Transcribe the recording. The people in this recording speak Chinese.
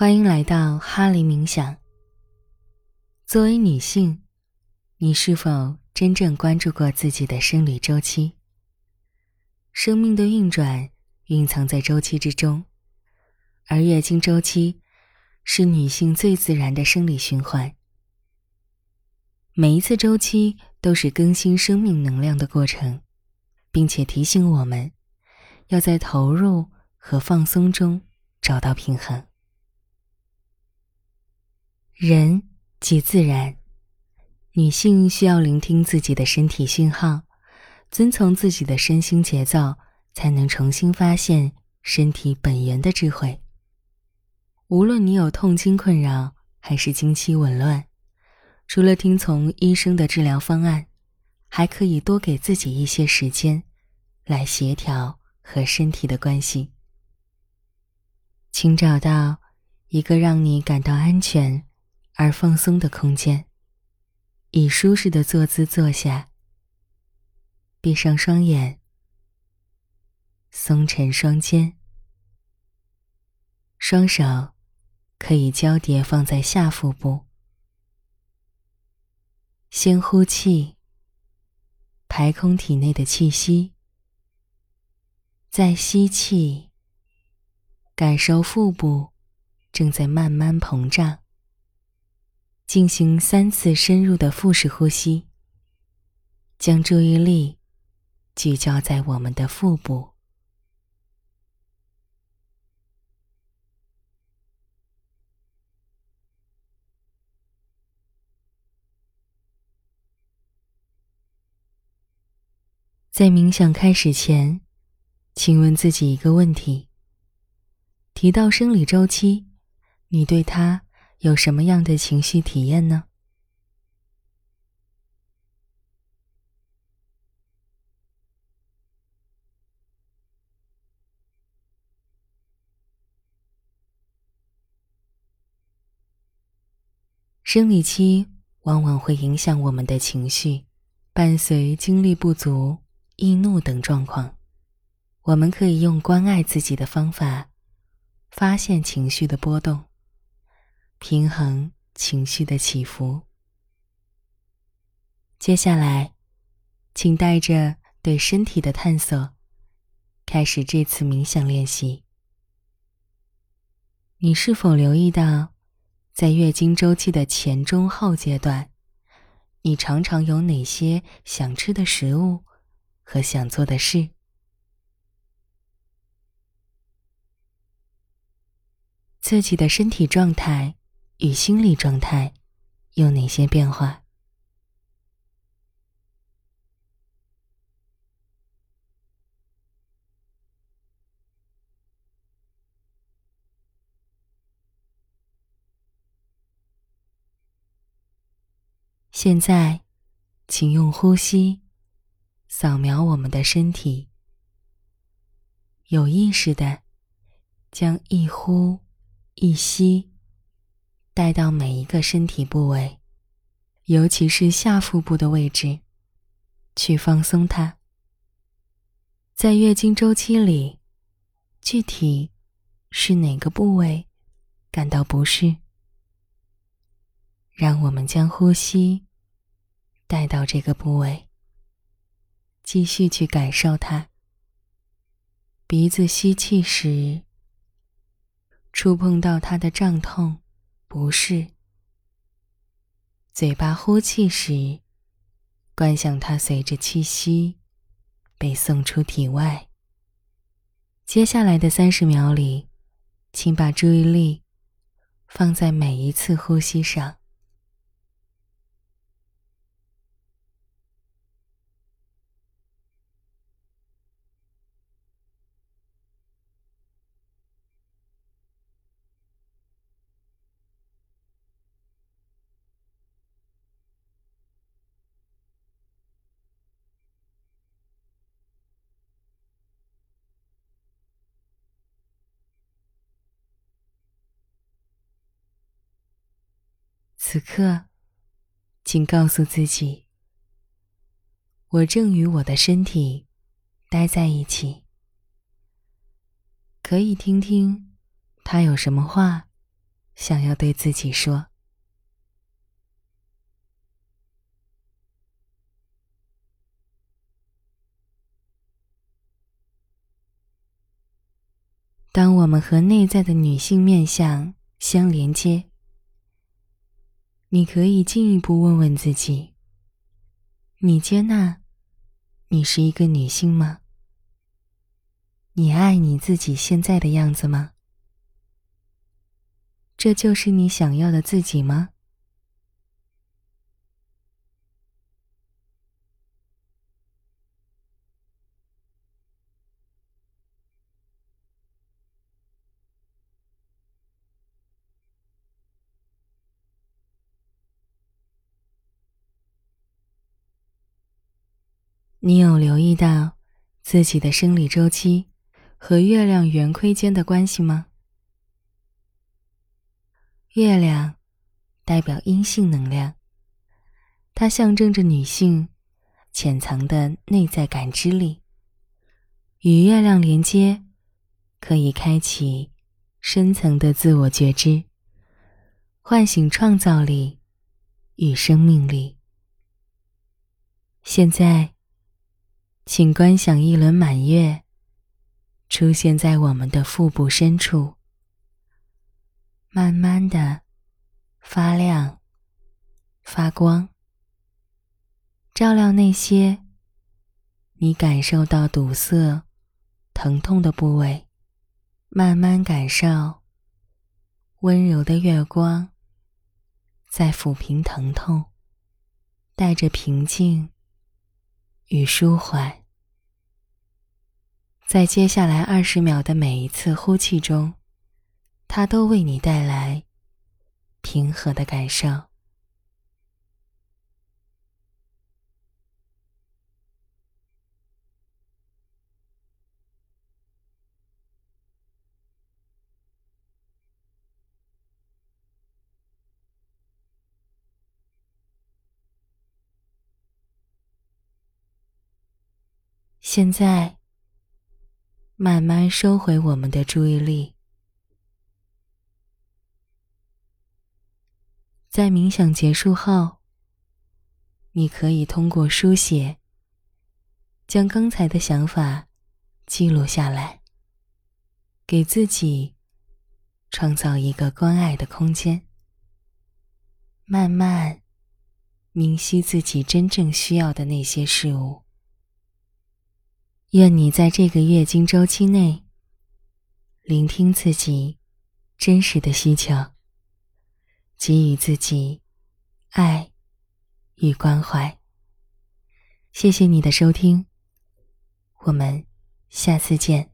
欢迎来到哈林冥想。作为女性，你是否真正关注过自己的生理周期？生命的运转蕴藏在周期之中，而月经周期是女性最自然的生理循环。每一次周期都是更新生命能量的过程，并且提醒我们要在投入和放松中找到平衡。人即自然，女性需要聆听自己的身体信号，遵从自己的身心节奏，才能重新发现身体本源的智慧。无论你有痛经困扰，还是经期紊乱，除了听从医生的治疗方案，还可以多给自己一些时间，来协调和身体的关系。请找到一个让你感到安全。而放松的空间，以舒适的坐姿坐下，闭上双眼，松沉双肩，双手可以交叠放在下腹部。先呼气，排空体内的气息，再吸气，感受腹部正在慢慢膨胀。进行三次深入的腹式呼吸，将注意力聚焦在我们的腹部。在冥想开始前，请问自己一个问题：提到生理周期，你对它？有什么样的情绪体验呢？生理期往往会影响我们的情绪，伴随精力不足、易怒等状况。我们可以用关爱自己的方法，发现情绪的波动。平衡情绪的起伏。接下来，请带着对身体的探索，开始这次冥想练习。你是否留意到，在月经周期的前、中、后阶段，你常常有哪些想吃的食物和想做的事？自己的身体状态。与心理状态有哪些变化？现在，请用呼吸扫描我们的身体，有意识的将一呼一吸。带到每一个身体部位，尤其是下腹部的位置，去放松它。在月经周期里，具体是哪个部位感到不适？让我们将呼吸带到这个部位，继续去感受它。鼻子吸气时，触碰到它的胀痛。不是。嘴巴呼气时，观想它随着气息被送出体外。接下来的三十秒里，请把注意力放在每一次呼吸上。此刻，请告诉自己：我正与我的身体待在一起。可以听听他有什么话想要对自己说。当我们和内在的女性面相相连接，你可以进一步问问自己：你接纳你是一个女性吗？你爱你自己现在的样子吗？这就是你想要的自己吗？你有留意到自己的生理周期和月亮圆亏间的关系吗？月亮代表阴性能量，它象征着女性潜藏的内在感知力。与月亮连接，可以开启深层的自我觉知，唤醒创造力与生命力。现在。请观想一轮满月出现在我们的腹部深处，慢慢的发亮、发光，照亮那些你感受到堵塞、疼痛的部位，慢慢感受温柔的月光在抚平疼痛，带着平静与舒缓。在接下来二十秒的每一次呼气中，它都为你带来平和的感受。现在。慢慢收回我们的注意力，在冥想结束后，你可以通过书写，将刚才的想法记录下来，给自己创造一个关爱的空间，慢慢明晰自己真正需要的那些事物。愿你在这个月经周期内，聆听自己真实的需求，给予自己爱与关怀。谢谢你的收听，我们下次见。